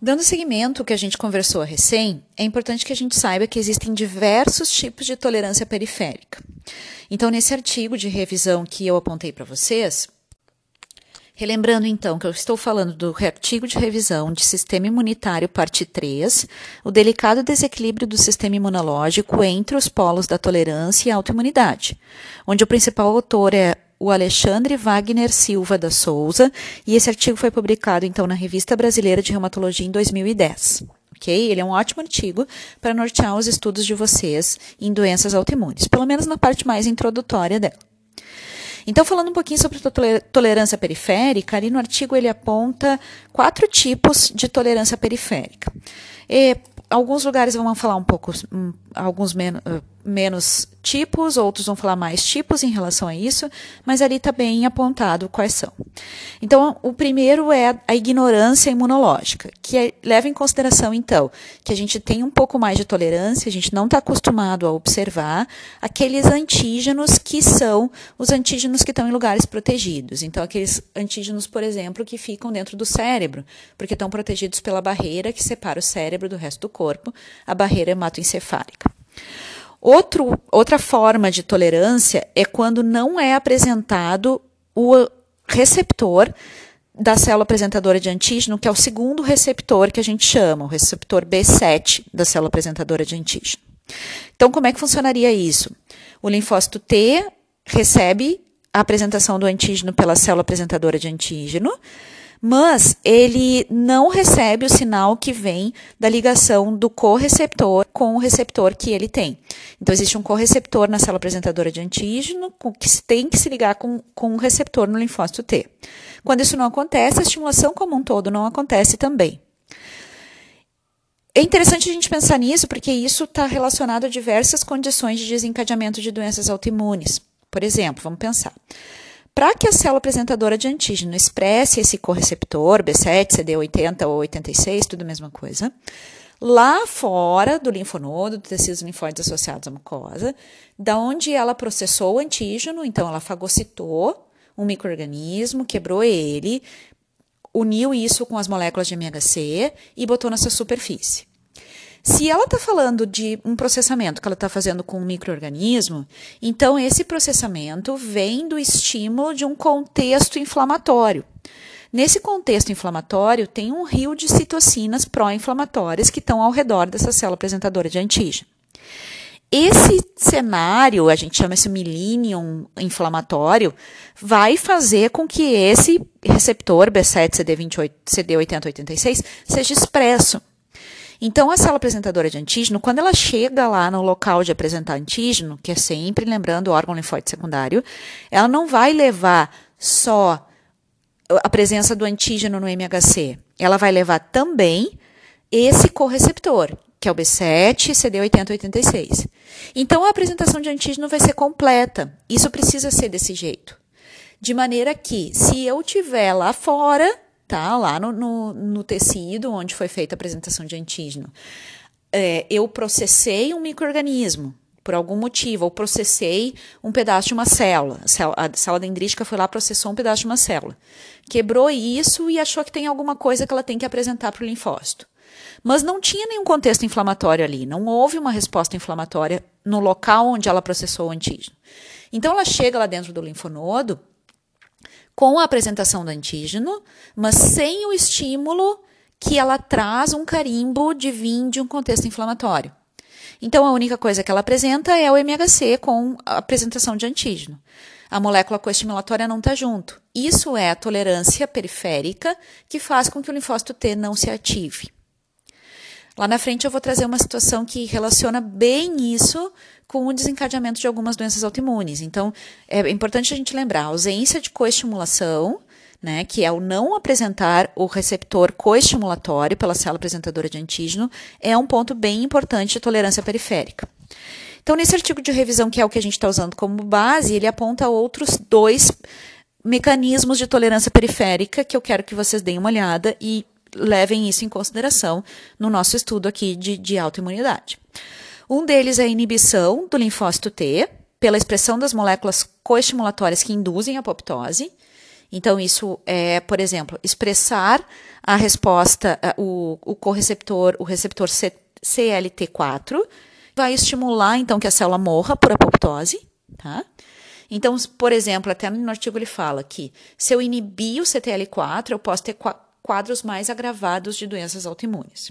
Dando seguimento ao que a gente conversou recém, é importante que a gente saiba que existem diversos tipos de tolerância periférica. Então, nesse artigo de revisão que eu apontei para vocês, relembrando então que eu estou falando do artigo de revisão de sistema imunitário, parte 3, o delicado desequilíbrio do sistema imunológico entre os polos da tolerância e autoimunidade, onde o principal autor é o Alexandre Wagner Silva da Souza, e esse artigo foi publicado então na Revista Brasileira de Reumatologia em 2010. Ok? Ele é um ótimo artigo para nortear os estudos de vocês em doenças autoimunes, pelo menos na parte mais introdutória dela. Então, falando um pouquinho sobre tolerância periférica, ali no artigo ele aponta quatro tipos de tolerância periférica. E, alguns lugares vão falar um pouco, um, alguns men uh, menos tipos, outros vão falar mais tipos em relação a isso, mas ali está bem apontado quais são. Então, o primeiro é a ignorância imunológica, que é, leva em consideração, então, que a gente tem um pouco mais de tolerância, a gente não está acostumado a observar aqueles antígenos que são os antígenos que estão em lugares protegidos. Então, aqueles antígenos, por exemplo, que ficam dentro do cérebro, porque estão protegidos pela barreira que separa o cérebro do resto do corpo, a barreira hematoencefálica. Outro, outra forma de tolerância é quando não é apresentado o receptor da célula apresentadora de antígeno, que é o segundo receptor que a gente chama, o receptor B7 da célula apresentadora de antígeno. Então, como é que funcionaria isso? O linfócito T recebe a apresentação do antígeno pela célula apresentadora de antígeno, mas ele não recebe o sinal que vem da ligação do correceptor com o receptor que ele tem. Então, existe um correceptor na célula apresentadora de antígeno que tem que se ligar com, com um receptor no linfócito T. Quando isso não acontece, a estimulação como um todo não acontece também. É interessante a gente pensar nisso porque isso está relacionado a diversas condições de desencadeamento de doenças autoimunes. Por exemplo, vamos pensar. Para que a célula apresentadora de antígeno expresse esse correceptor, B7, CD80 ou 86, tudo a mesma coisa, lá fora do linfonodo, dos tecidos linfóides associados à mucosa, da onde ela processou o antígeno, então ela fagocitou um microorganismo, quebrou ele, uniu isso com as moléculas de MHC e botou nessa superfície. Se ela está falando de um processamento que ela está fazendo com um microorganismo, então esse processamento vem do estímulo de um contexto inflamatório. Nesse contexto inflamatório, tem um rio de citocinas pró-inflamatórias que estão ao redor dessa célula apresentadora de antígeno. Esse cenário, a gente chama esse millennium inflamatório, vai fazer com que esse receptor B7 CD28, CD8086 seja expresso. Então, a célula apresentadora de antígeno, quando ela chega lá no local de apresentar antígeno, que é sempre, lembrando, o órgão linfóide secundário, ela não vai levar só a presença do antígeno no MHC, ela vai levar também esse correceptor, que é o B7 CD8086. Então, a apresentação de antígeno vai ser completa. Isso precisa ser desse jeito. De maneira que, se eu tiver lá fora tá? Lá no, no, no tecido onde foi feita a apresentação de antígeno. É, eu processei um microorganismo por algum motivo, ou processei um pedaço de uma célula. A célula dendrítica foi lá, processou um pedaço de uma célula. Quebrou isso e achou que tem alguma coisa que ela tem que apresentar para o linfócito. Mas não tinha nenhum contexto inflamatório ali, não houve uma resposta inflamatória no local onde ela processou o antígeno. Então ela chega lá dentro do linfonodo com a apresentação do antígeno, mas sem o estímulo que ela traz um carimbo de vir de um contexto inflamatório. Então, a única coisa que ela apresenta é o MHC com a apresentação de antígeno. A molécula coestimulatória não está junto. Isso é a tolerância periférica que faz com que o linfócito T não se ative. Lá na frente eu vou trazer uma situação que relaciona bem isso com o desencadeamento de algumas doenças autoimunes. Então, é importante a gente lembrar a ausência de coestimulação, né, que é o não apresentar o receptor coestimulatório pela célula apresentadora de antígeno, é um ponto bem importante de tolerância periférica. Então, nesse artigo de revisão, que é o que a gente está usando como base, ele aponta outros dois mecanismos de tolerância periférica que eu quero que vocês deem uma olhada e levem isso em consideração no nosso estudo aqui de, de autoimunidade. Um deles é a inibição do linfócito T, pela expressão das moléculas coestimulatórias que induzem a apoptose, Então, isso é, por exemplo, expressar a resposta, o, o correceptor, o receptor C, CLT4, vai estimular, então, que a célula morra por apoptose, tá? Então, por exemplo, até no artigo ele fala que se eu inibir o CTL4, eu posso ter quadros mais agravados de doenças autoimunes.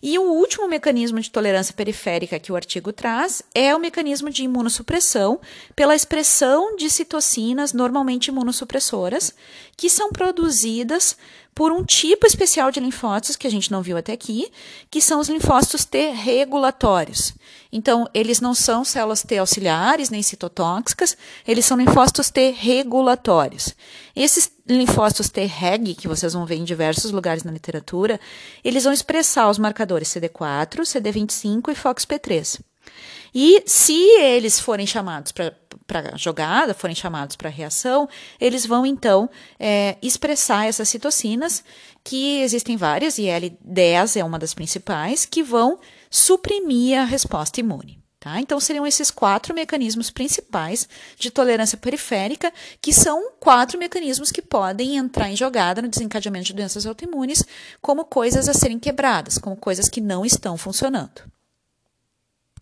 E o último mecanismo de tolerância periférica que o artigo traz é o mecanismo de imunossupressão pela expressão de citocinas normalmente imunossupressoras, que são produzidas por um tipo especial de linfócitos que a gente não viu até aqui, que são os linfócitos T regulatórios. Então, eles não são células T auxiliares nem citotóxicas, eles são linfócitos T regulatórios. Esses linfócitos T reg, que vocês vão ver em diversos lugares na literatura, eles vão expressar os marcadores CD4, CD25 e FOXP3. E se eles forem chamados para jogada, forem chamados para reação, eles vão então é, expressar essas citocinas, que existem várias, e L10 é uma das principais, que vão suprimir a resposta imune. Tá? Então, seriam esses quatro mecanismos principais de tolerância periférica, que são quatro mecanismos que podem entrar em jogada no desencadeamento de doenças autoimunes como coisas a serem quebradas, como coisas que não estão funcionando.